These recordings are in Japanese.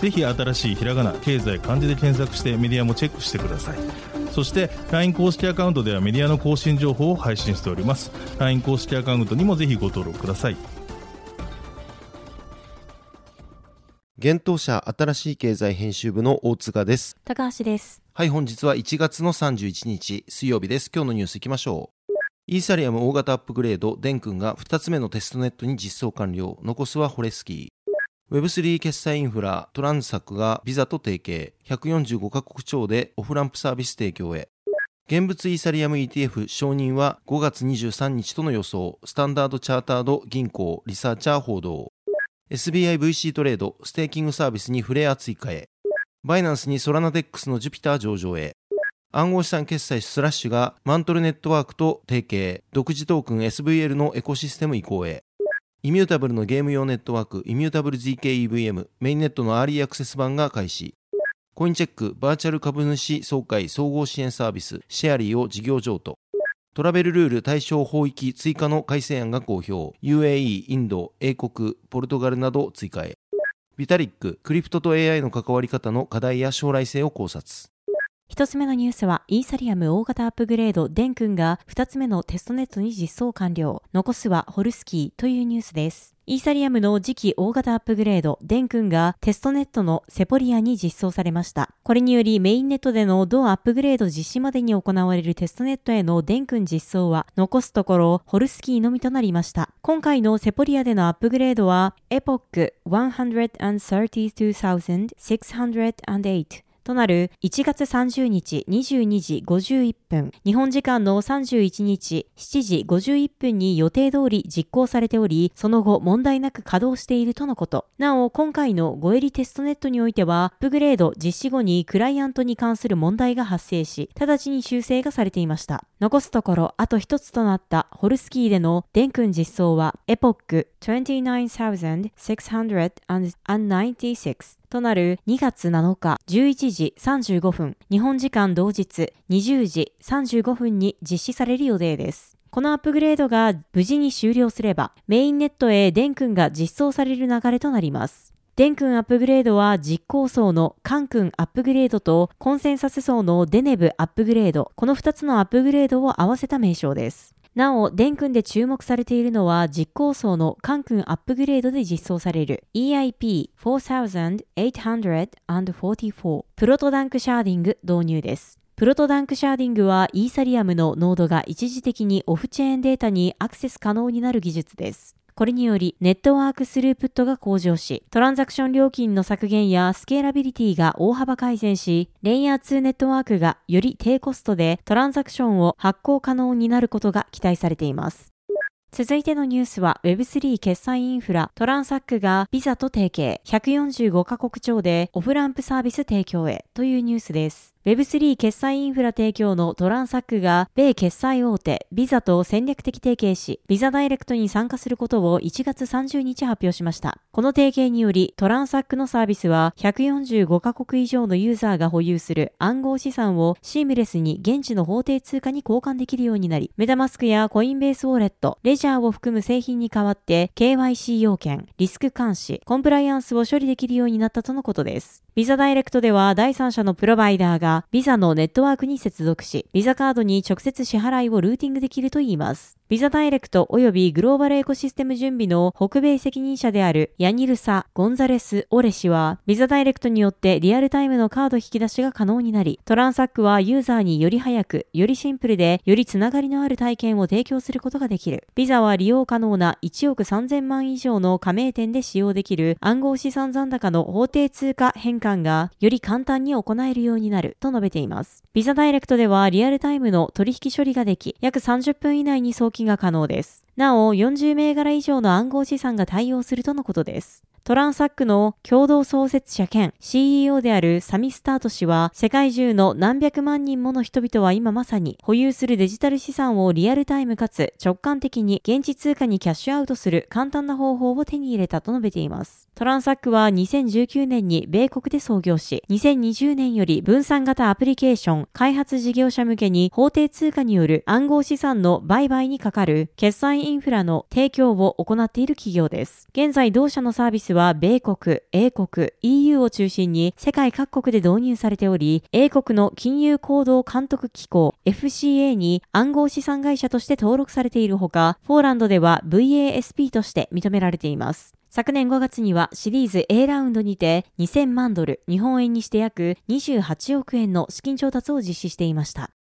ぜひ新しいひらがな経済漢字で検索してメディアもチェックしてくださいそして LINE 公式アカウントではメディアの更新情報を配信しております LINE 公式アカウントにもぜひご登録ください現当社新しい経済編集部の大塚です。高橋です。はい、本日は1月の31日水曜日です。今日のニュースいきましょう。イーサリアム大型アップグレード、デン君が2つ目のテストネットに実装完了。残すはホレスキー。Web3 決済インフラ、トランサックがビザと提携。145カ国超でオフランプサービス提供へ。現物イーサリアム ETF 承認は5月23日との予想。スタンダードチャータード銀行リサーチャー報道。 SBI VC トレード、ステーキングサービスに Flare 追加へ。 Binance にソラナ DEX の Jupiter 上場へ。暗号資産決済スラッシュが Mantle Network と提携、独自トークン SVL のエコシステム移行へ。 Immutable のゲーム用ネットワーク、 Immutable zkEVM、メインネットのアーリーアクセス版が開始。コインチェック、バーチャル株主総会総合支援サービス、 Sharely を事業譲渡。トラベルルール対象法域追加の改正案が公表。UAE、インド、英国、ポルトガルなど追加へ。ビタリック、クリプトと AI の関わり方の課題や将来性を考察。一つ目のニュースは、イーサリアム大型アップグレード、 Dencun が二つ目のテストネットに実装完了。残すは Holesky というニュースです。イーサリアムの次期大型アップグレード、 Dencun がテストネットの Sepolia に実装されました。これによりメインネットでの同アップグレード実施までに行われるテストネットへの Dencun 実装は残すところ Holesky のみとなりました。今回の Sepolia でのアップグレードは、エポック132,608となる1月30日22時51分、日本時間の31日7時51分に予定通り実行されており、その後問題なく稼働しているとのこと。なお、今回の5エリテストネットにおいては、アップグレード実施後にクライアントに関する問題が発生し、直ちに修正がされていました。残すところ、あと一つとなったホルスキーでのデン君実装は、エポック29,696となる2月7日11時35分、日本時間同日20時35分に実施される予定です。このアップグレードが無事に終了すれば、メインネットへデンクンが実装される流れとなります。デンクンアップグレードは実行層のカンクンアップグレードとコンセンサス層のデネブアップグレード、この2つのアップグレードを合わせた名称です。なお、デンクンで注目されているのは実行層のカンクンアップグレードで実装される EIP4844 プロトダンクシャーディング導入です。プロトダンクシャーディングはイーサリアムのノードが一時的にオフチェーンデータにアクセス可能になる技術です。これにより、ネットワークスループットが向上し、トランザクション料金の削減やスケーラビリティが大幅改善し、レイヤー2ネットワークがより低コストでトランザクションを発行可能になることが期待されています。続いてのニュースは Web3 決済インフラトランサックがビザと提携145カ国超でオフランプサービス提供へというニュースです。Web3 決済インフラ提供のトランサックが米決済大手ビザと戦略的提携し、ビザダイレクトに参加することを1月30日発表しました。この提携によりトランサックのサービスは145カ国以上のユーザーが保有する暗号資産をシームレスに現地の法定通貨に交換できるようになり、メタマスクやコインベースウォレット、レジャーを含む製品に代わって KYC 要件、リスク監視、コンプライアンスを処理できるようになったとのことです。ビザダイレクトでは第三者のプロバイダーがビザのネットワークに接続し、ビザカードに直接支払いをルーティングできるといいます。ビザダイレクト及びグローバルエコシステム準備の北米責任者であるヤニルサ・ゴンザレス・オレ氏は、ビザダイレクトによってリアルタイムのカード引き出しが可能になり、トランサックはユーザーにより早く、よりシンプルで、よりつながりのある体験を提供することができる。ビザは利用可能な1億3000万以上の加盟店で使用できる暗号資産残高の法定通貨変換がより簡単に行えるようになると述べています。ビザダイレクトではリアルタイムの取引処理ができ、約30分以内に送金が可能です。なお、40銘柄以上の暗号資産が対応するとのことです。トランサックの共同創設者兼 CEO であるサミスタート氏は、世界中の何百万人もの人々は今まさに保有するデジタル資産をリアルタイムかつ直感的に現地通貨にキャッシュアウトする簡単な方法を手に入れたと述べています。トランサックは2019年に米国で創業し、2020年より分散型アプリケーション開発事業者向けに法定通貨による暗号資産の売買にかかる決済インフラの提供を行っている企業です。現在同社のサービスは米国、英国、EU を中心に世界各国で導入されており、英国の金融行動監督機構 FCA に暗号資産会社として登録されているほか、ポーランドでは VASP として認められています。昨年5月にはシリーズ A ラウンドにて2000万ドル、日本円にして約28億円の資金調達を実施していました。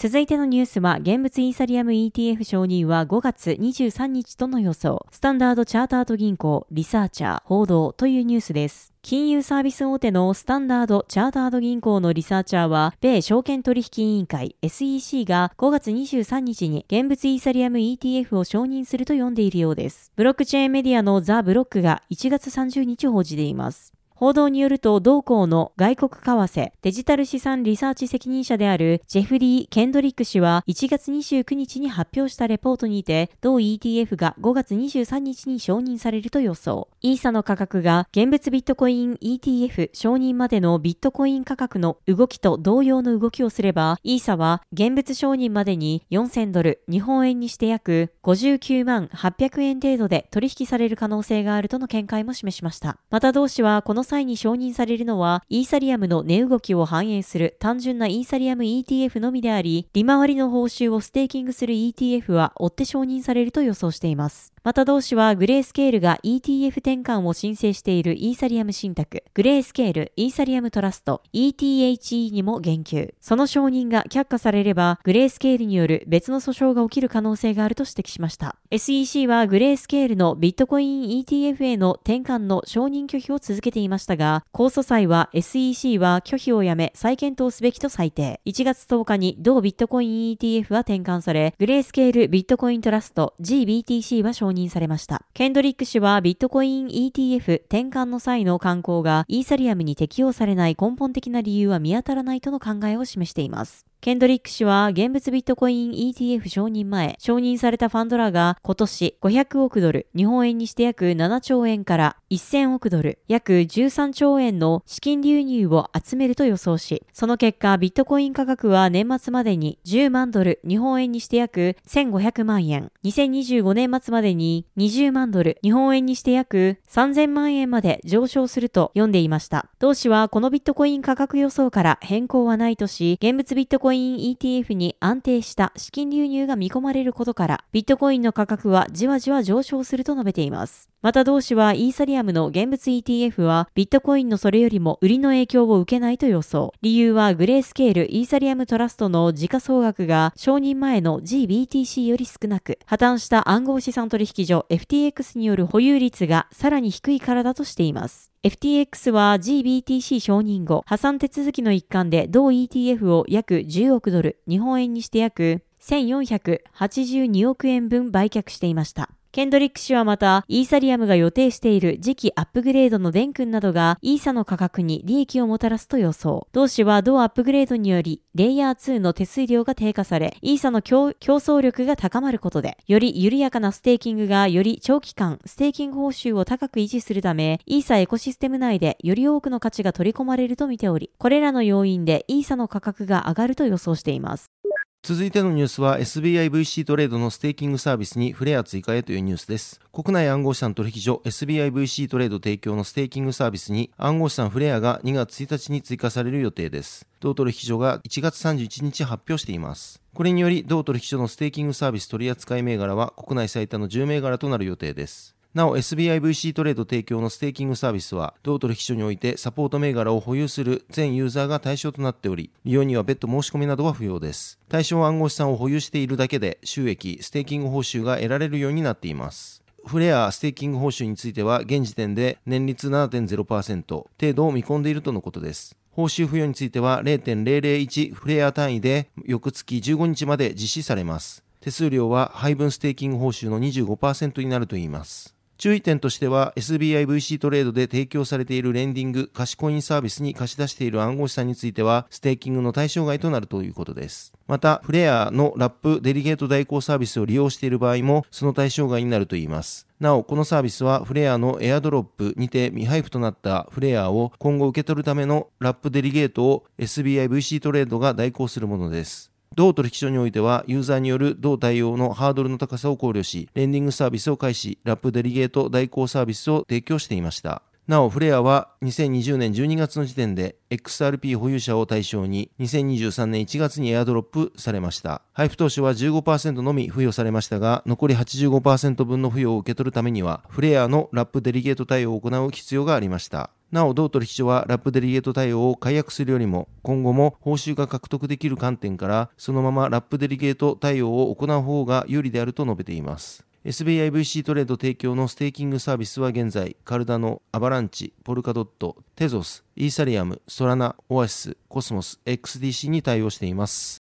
続いてのニュースは、現物イーサリアム ETF 承認は5月23日との予想。スタンダードチャータード銀行、リサーチャー、報道というニュースです。金融サービス大手のスタンダード・チャータード銀行のリサーチャーは、米証券取引委員会 SEC が5月23日に現物イーサリアム ETF を承認すると読んでいるようです。ブロックチェーンメディアのザ・ブロックが1月30日報じています。報道によると、同行の外国為替デジタル資産リサーチ責任者であるジェフリー・ケンドリック氏は1月29日に発表したレポートにて、同 ETF が5月23日に承認されると予想。イーサの価格が現物ビットコイン ETF 承認までのビットコイン価格の動きと同様の動きをすれば、イーサは現物承認までに4000ドル、日本円にして約59万800円程度で取引される可能性があるとの見解も示しました。また同氏はこの際に承認されるのは、イーサリアムの値動きを反映する単純なイーサリアム ETF のみであり、利回りの報酬をステーキングする ETF は追って承認されると予想しています。また同氏はグレースケールが ETF 転換を申請しているイーサリアム信託、グレースケール、イーサリアムトラスト、ETHE にも言及。その承認が却下されれば、グレースケールによる別の訴訟が起きる可能性があると指摘しました。SEC はグレースケールのビットコイン ETF への転換の承認拒否を続けていましたが、控訴裁は SEC は拒否をやめ再検討すべきと裁定。1月10日に同ビットコイン ETF は転換され、グレースケールビットコイントラスト GBTC は承認されました。ケンドリック氏はビットコイン ETF 転換の際の観光がイーサリアムに適用されない根本的な理由は見当たらないとの考えを示しています。ケンドリック氏は現物ビットコイン ETF 承認前、承認されたファンドらが今年500億ドル、日本円にして約7兆円から1000億ドル、約13兆円の資金流入を集めると予想し、その結果ビットコイン価格は年末までに10万ドル、日本円にして約1500万円、2025年末までに20万ドル、日本円にして約3000万円まで上昇すると読んでいました。同氏はこのビットコイン価格予想から変更はないとし、現物ビットコインコイン ETF に安定した資金流入が見込まれることから、ビットコインの価格はじわじわ上昇すると述べています。また同氏はイーサリアムの現物 ETF はビットコインのそれよりも売りの影響を受けないと予想。理由はグレースケールイーサリアムトラストの時価総額が承認前の GBTC より少なく、破綻した暗号資産取引所 FTX による保有率がさらに低いからだとしています。FTX は GBTC 承認後、破産手続きの一環で同 ETF を約10億ドル、日本円にして約1482億円分売却していました。ケンドリック氏はまた、イーサリアムが予定している次期アップグレードの電君などが、イーサの価格に利益をもたらすと予想。同氏は同アップグレードにより、レイヤー2の手数料が低下され、イーサの競争力が高まることで、より緩やかなステーキングがより長期間、ステーキング報酬を高く維持するため、イーサエコシステム内でより多くの価値が取り込まれると見ており、これらの要因でイーサの価格が上がると予想しています。続いてのニュースは SBIVC トレードのステーキングサービスにフレア追加へというニュースです。国内暗号資産取引所 SBIVC トレード提供のステーキングサービスに暗号資産フレアが2月1日に追加される予定です。同取引所が1月31日発表しています。これにより同取引所のステーキングサービス取扱銘柄は国内最多の10銘柄となる予定です。なお SBIVC トレード提供のステーキングサービスは同取引所においてサポート銘柄を保有する全ユーザーが対象となっており利用には別途申し込みなどは不要です。対象暗号資産を保有しているだけで収益ステーキング報酬が得られるようになっています。フレアステーキング報酬については現時点で年率7.0%程度を見込んでいるとのことです。報酬付与については0.001フレア単位で翌月15日まで実施されます。手数料は配分ステーキング報酬の25%になるといいます。注意点としては SBIVC トレードで提供されているレンディング貸しコインサービスに貸し出している暗号資産についてはステーキングの対象外となるということですまたフレアのラップデリゲート代行サービスを利用している場合もその対象外になるといいますなお、このサービスはフレアのエアドロップにて未配布となったフレアを今後受け取るためのラップデリゲートを SBIVC トレードが代行するものです。同取引所においては、ユーザーによる同対応のハードルの高さを考慮し、レンディングサービスを開始、ラップデリゲート代行サービスを提供していました。なお、フレアは2020年12月の時点で XRP 保有者を対象に2023年1月にエアドロップされました。配布当初は15%のみ付与されましたが、残り85%分の付与を受け取るためには、フレアのラップデリゲート対応を行う必要がありました。なお、同取引所はラップデリゲート対応を解約するよりも、今後も報酬が獲得できる観点から、そのままラップデリゲート対応を行う方が有利であると述べています。SBIVC トレード提供のステーキングサービスは現在、カルダノ、アバランチ、ポルカドット、テゾス、イーサリアム、ソラナ、オアシス、コスモス、XDC に対応しています。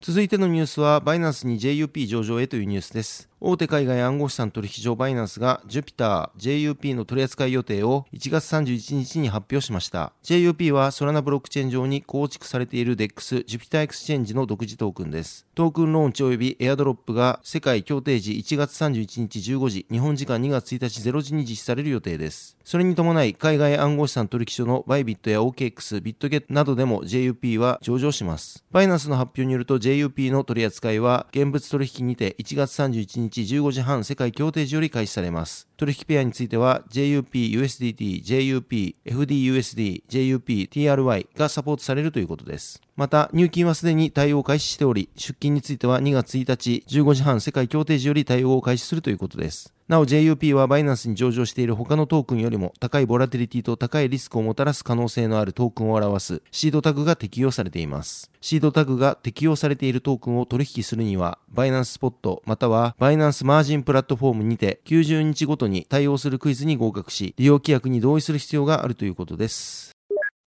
続いてのニュースは、バイナンスに JUP 上場へというニュースです。大手海外暗号資産取引所バイナンスが Jupiter JUP の取扱い予定を1月31日に発表しました。JUP はソラナブロックチェーン上に構築されている DEX Jupiter Exchange の独自トークンです。トークンローンチ及びエアドロップが世界協定時1月31日15時、日本時間2月1日0時に実施される予定です。それに伴い、海外暗号資産取引所のバイビットや OKX、ビットゲットなどでも JUP は上場します。バイナンスの発表によると JUP の取扱いは現物取引にて1月31日15時半世界協定時より開始されます。取引ペアについては JUP、USDT、JUP、FDUSD、JUP、TRY がサポートされるということです。また、入金はすでに対応を開始しており、出金については2月1日15時半世界協定時より対応を開始するということです。なお JUP はバイナンスに上場している他のトークンよりも高いボラティリティと高いリスクをもたらす可能性のあるトークンを表すシードタグが適用されています。シードタグが適用されているトークンを取引するには、バイナンススポットまたはバイナンスマージンプラットフォームにて90日ごとに対応するクイズに合格し、利用規約に同意する必要があるということです。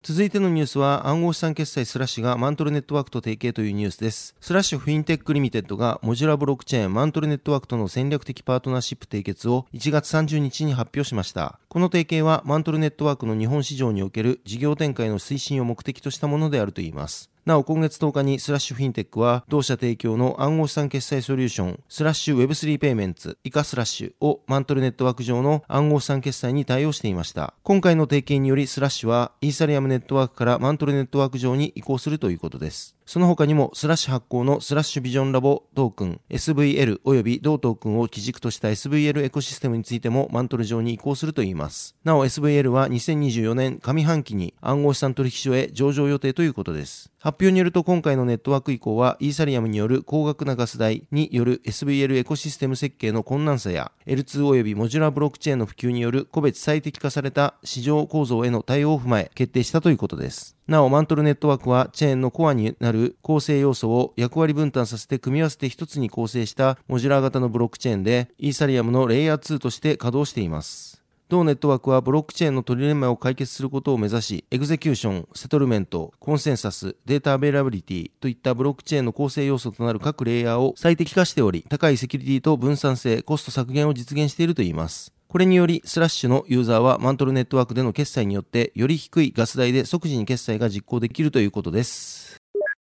続いてのニュースは暗号資産決済スラッシュがマントルネットワークと提携というニュースです。スラッシュフィンテックリミテッドがモジュラブロックチェーンマントルネットワークとの戦略的パートナーシップ締結を1月30日に発表しました。この提携はマントルネットワークの日本市場における事業展開の推進を目的としたものであるといいます。なお、今月10日にスラッシュフィンテックは、同社提供の暗号資産決済ソリューション、スラッシュ Web3 ペイメンツ、イカスラッシュをマントルネットワーク上の暗号資産決済に対応していました。今回の提携により、スラッシュは、イーサリアムネットワークからマントルネットワーク上に移行するということです。その他にも、スラッシュ発行のスラッシュビジョンラボトークン、SVL 及び同トークンを基軸とした SVL エコシステムについてもマントル上に移行するといいます。なお SVL は2024年上半期に暗号資産取引所へ上場予定ということです。発表によると今回のネットワーク移行はイーサリアムによる高額なガス代による SVL エコシステム設計の困難さや L2 及びモジュラーブロックチェーンの普及による個別最適化された市場構造への対応を踏まえ決定したということです。なお、マントルネットワークはチェーンのコアになる構成要素を役割分担させて組み合わせて一つに構成したモジュラー型のブロックチェーンで、イーサリアムのレイヤー2として稼働しています。同ネットワークはブロックチェーンのトリレンマを解決することを目指し、エグゼキューション、セトルメント、コンセンサス、データアベイラビリティといったブロックチェーンの構成要素となる各レイヤーを最適化しており、高いセキュリティと分散性、コスト削減を実現しているといいます。これにより、スラッシュのユーザーはマントルネットワークでの決済によって、より低いガス代で即時に決済が実行できるということです。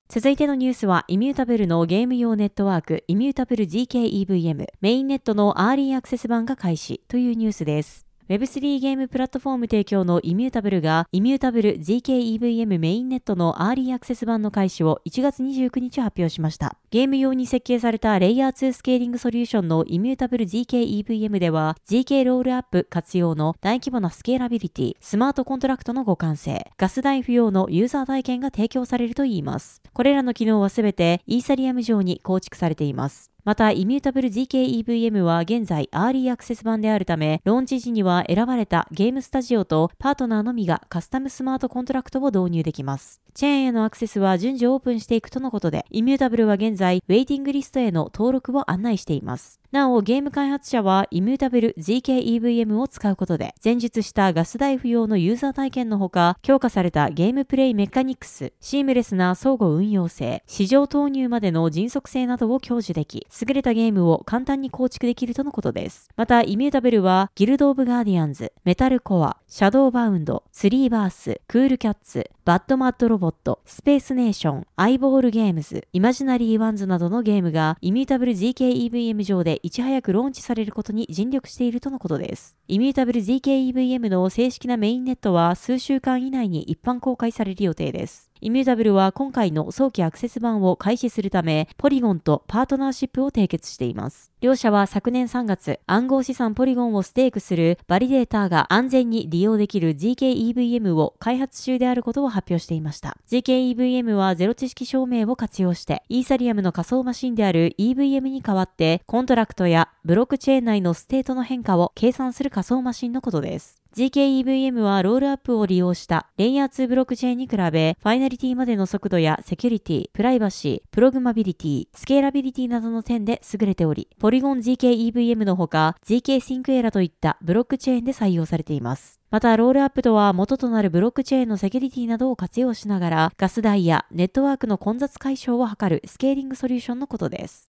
続いてのニュースは、イミュータブルのゲーム用ネットワーク、イミュータブル GKEVM、メインネットのアーリーアクセス版が開始というニュースです。Web3 ゲームプラットフォーム提供のイミュータブルが、イミュータブル GKEVM メインネットのアーリーアクセス版の開始を1月29日発表しました。ゲーム用に設計されたレイヤー2スケーリングソリューションのイミュータブル GKEVM では、GK ロールアップ活用の大規模なスケーラビリティ、スマートコントラクトの互換性、ガス代不要のユーザー体験が提供されるといいます。これらの機能はすべてイーサリアム上に構築されています。また、イミュータブル GKEVM は現在アーリーアクセス版であるため、ローンチ時には選ばれたゲームスタジオとパートナーのみがカスタムスマートコントラクトを導入できます。チェーンへのアクセスは順次オープンしていくとのことで、イミュータブルは現在、ウェイティングリストへの登録を案内しています。なお、ゲーム開発者はイミュータブル ZKEVM を使うことで、前述したガス代不要のユーザー体験のほか、強化されたゲームプレイメカニクス、シームレスな相互運用性、市場投入までの迅速性などを享受でき、優れたゲームを簡単に構築できるとのことです。また、イミュータブルは、ギルド・オブ・ガーディアンズ、メタルコア、シャドーバウンド、スリーバース、クールキャッツ、バッドマッドロボット、スペースネーション、アイボールゲームズ、イマジナリーワンズなどのゲームが、イミュータブル ZKEVM 上でいち早くローンチされることに尽力しているとのことです。イミュータブル ZKEVM の正式なメインネットは数週間以内に一般公開される予定です。イミュータブルは今回の早期アクセス版を開始するため、ポリゴンとパートナーシップを締結しています。両社は昨年3月、暗号資産ポリゴンをステークするバリデーターが安全に利用できる GKEVM を開発中であることを発表していました。GKEVM はゼロ知識証明を活用して、イーサリアムの仮想マシンである EVM に代わって、コントラクトやブロックチェーン内のステートの変化を計算する仮想マシンのことです。GKEVM はロールアップを利用したレイヤー2ブロックチェーンに比べ、ファイナリティまでの速度やセキュリティ、プライバシー、プログマビリティ、スケーラビリティなどの点で優れており、ポリゴン GKEVM のほか、GK シンクエラといったブロックチェーンで採用されています。また、ロールアップとは元となるブロックチェーンのセキュリティなどを活用しながら、ガス代やネットワークの混雑解消を図るスケーリングソリューションのことです。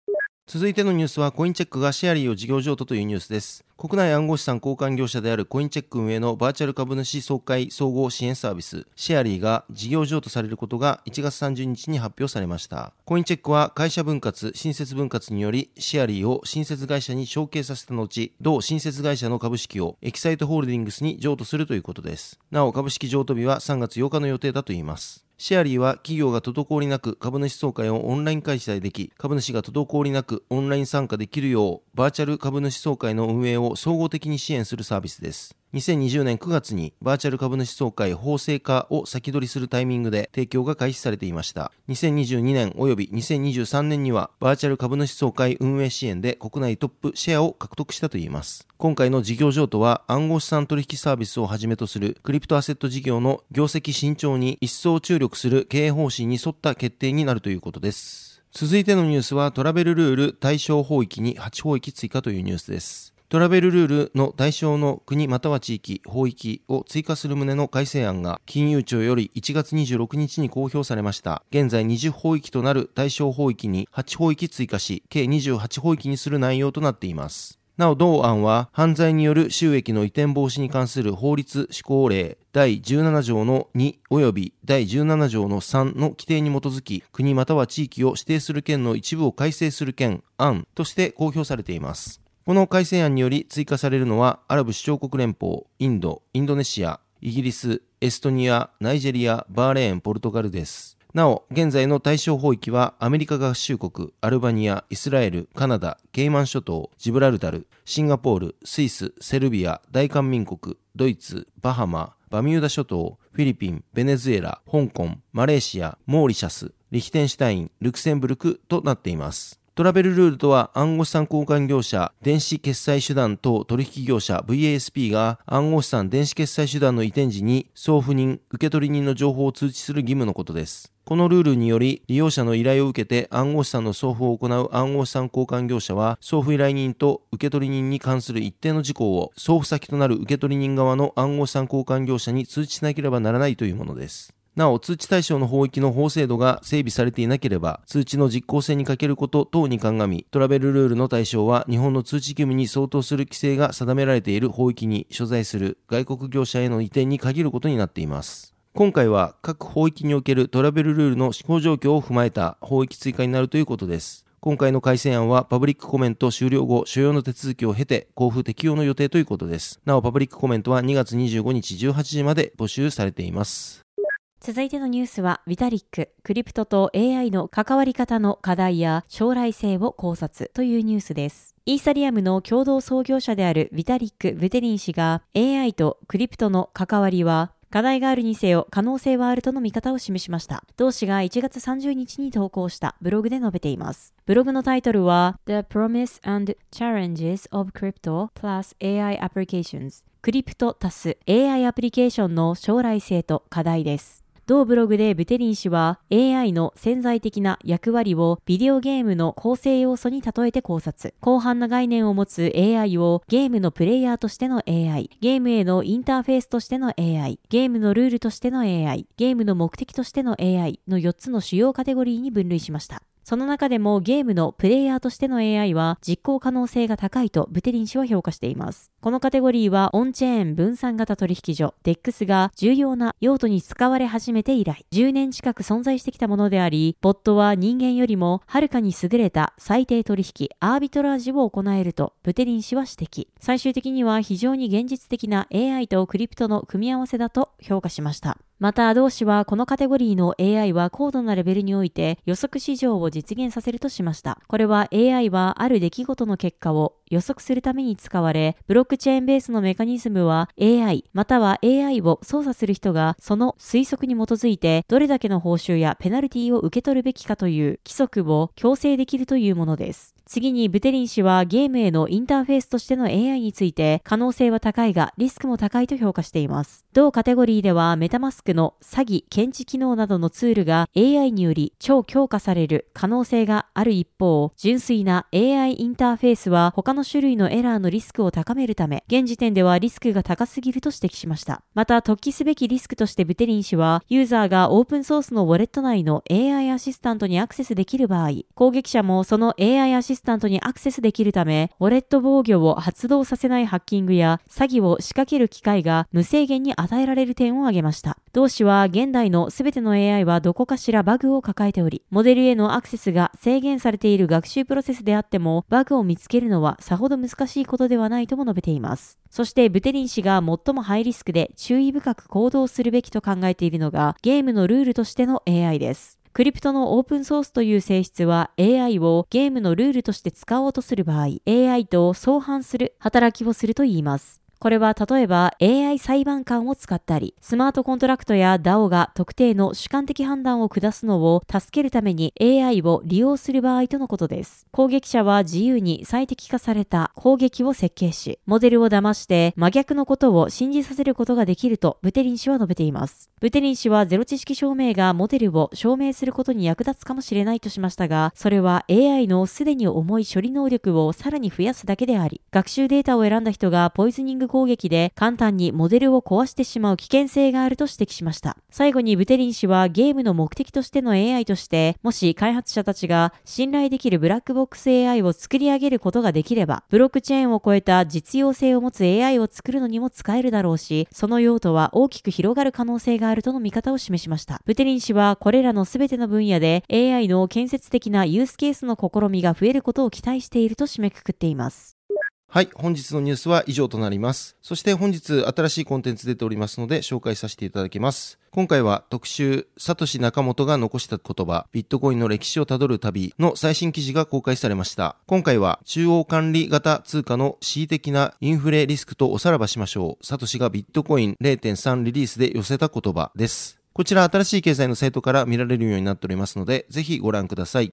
続いてのニュースはコインチェックがシェアリーを事業譲渡というニュースです。国内暗号資産交換業者であるコインチェック運営のバーチャル株主総会総合支援サービスシェアリーが事業譲渡されることが1月30日に発表されました。コインチェックは会社分割、新設分割によりシェアリーを新設会社に承継させた後、同新設会社の株式をエキサイトホールディングスに譲渡するということです。なお株式譲渡日は3月8日の予定だといいます。シェアリーは企業が滞りなく株主総会をオンライン開催でき、株主が滞りなくオンライン参加できるよう、バーチャル株主総会の運営を総合的に支援するサービスです。2020年9月にバーチャル株主総会法制化を先取りするタイミングで提供が開始されていました。2022年及び2023年にはバーチャル株主総会運営支援で国内トップシェアを獲得したといいます。今回の事業譲渡は暗号資産取引サービスをはじめとするクリプトアセット事業の業績慎重に一層注力する経営方針に沿った決定になるということです。続いてのニュースはトラベルルール対象法域に8法域追加というニュースです。トラベルルールの対象の国または地域、法域を追加する旨の改正案が金融庁より1月26日に公表されました。現在20法域となる対象法域に8法域追加し、計28法域にする内容となっています。なお、同案は、犯罪による収益の移転防止に関する法律施行令第17条の2及び第17条の3の規定に基づき、国または地域を指定する県の一部を改正する県案として公表されています。この改正案により追加されるのは、アラブ首長国連邦、インド、インドネシア、イギリス、エストニア、ナイジェリア、バーレーン、ポルトガルです。なお、現在の対象法域は、アメリカ合衆国、アルバニア、イスラエル、カナダ、ケイマン諸島、ジブラルタル、シンガポール、スイス、セルビア、大韓民国、ドイツ、バハマ、バミューダ諸島、フィリピン、ベネズエラ、香港、マレーシア、モーリシャス、リヒテンシュタイン、ルクセンブルクとなっています。トラベルルールとは暗号資産交換業者、電子決済手段等取引業者 VASP が暗号資産電子決済手段の移転時に送付人、受取人の情報を通知する義務のことです。このルールにより、利用者の依頼を受けて暗号資産の送付を行う暗号資産交換業者は、送付依頼人と受取人に関する一定の事項を、送付先となる受取人側の暗号資産交換業者に通知しなければならないというものです。なお、通知対象の法域の法制度が整備されていなければ、通知の実効性に欠けること等に鑑み、トラベルルールの対象は日本の通知義務に相当する規制が定められている法域に所在する外国業者への移転に限ることになっています。今回は各法域におけるトラベルルールの施行状況を踏まえた法域追加になるということです。今回の改正案はパブリックコメント終了後、所要の手続きを経て交付適用の予定ということです。なお、パブリックコメントは2月25日18時まで募集されています。続いてのニュースは、ビタリック、クリプトと AI の関わり方の課題や将来性を考察というニュースです。イーサリアムの共同創業者であるビタリック・ブテリン氏が AI とクリプトの関わりは課題があるにせよ可能性はあるとの見方を示しました。同氏が1月30日に投稿したブログで述べています。ブログのタイトルは The Promise and Challenges of Crypto plus AI Applications クリプト足す AI アプリケーションの将来性と課題です。同ブログでブテリン氏は AI の潜在的な役割をビデオゲームの構成要素に例えて考察。広範な概念を持つ AI をゲームのプレイヤーとしての AI、ゲームへのインターフェースとしての AI、ゲームのルールとしての AI、ゲームの目的としての AI の4つの主要カテゴリーに分類しました。その中でもゲームのプレイヤーとしての AI は実行可能性が高いとブテリン氏は評価しています。このカテゴリーはオンチェーン分散型取引所 DEX が重要な用途に使われ始めて以来、10年近く存在してきたものであり、ボットは人間よりもはるかに優れた最低取引アービトラージを行えるとブテリン氏は指摘。最終的には非常に現実的な AI とクリプトの組み合わせだと評価しました。また、同氏はこのカテゴリーの AI は高度なレベルにおいて予測市場を実現させるとしました。これは AI はある出来事の結果を予測するために使われ、ブロックチェーンベースのメカニズムは AI または AI を操作する人がその推測に基づいてどれだけの報酬やペナルティを受け取るべきかという規則を強制できるというものです。次にブテリン氏はゲームへのインターフェースとしての AI について可能性は高いがリスクも高いと評価しています。同カテゴリーではメタマスクの詐欺、検知機能などのツールが AI により超強化される可能性がある一方、純粋な AI インターフェースは他の種類のエラーのリスクを高めるため、現時点ではリスクが高すぎると指摘しました。また、突起すべきリスクとしてブテリン氏は、ユーザーがオープンソースのウォレット内の AI アシスタントにアクセスできる場合、攻撃者もその AI アシスタスタントにアクセスできるため、ウォレット防御を発動させないハッキングや詐欺を仕掛ける機会が無制限に与えられる点を挙げました。同氏は現代の全ての AI はどこかしらバグを抱えており、モデルへのアクセスが制限されている学習プロセスであっても、バグを見つけるのはさほど難しいことではないとも述べています。そしてブテリン氏が最もハイリスクで注意深く行動するべきと考えているのがゲームのルールとしての AI です。クリプトのオープンソースという性質は AI をゲームのルールとして使おうとする場合、AI と相反する働きをすると言います。これは例えば AI 裁判官を使ったり、スマートコントラクトや DAO が特定の主観的判断を下すのを助けるために AI を利用する場合とのことです。攻撃者は自由に最適化された攻撃を設計し、モデルを騙して真逆のことを信じさせることができるとブテリン氏は述べています。ブテリン氏はゼロ知識証明がモデルを証明することに役立つかもしれないとしましたが、それは AI のすでに重い処理能力をさらに増やすだけであり、学習データを選んだ人がポイズニング攻撃で簡単にモデルを壊してしまう危険性があると指摘しました。最後にブテリン氏はゲームの目的としての AI として、もし開発者たちが信頼できるブラックボックス AI を作り上げることができれば、ブロックチェーンを超えた実用性を持つ AI を作るのにも使えるだろうし、その用途は大きく広がる可能性ががあるとの見方を示しました。ブテリン氏はこれらの全ての分野で AI の建設的なユースケースの試みが増えることを期待していると締めくくっています。はい、本日のニュースは以上となります。そして本日新しいコンテンツ出ておりますので紹介させていただきます。今回は特集、サトシ仲本が残した言葉、ビットコインの歴史をたどる旅の最新記事が公開されました。今回は中央管理型通貨の恣意的なインフレリスクとおさらばしましょう。サトシがビットコイン0.3リリースで寄せた言葉です。こちら新しい経済のサイトから見られるようになっておりますので、ぜひご覧ください。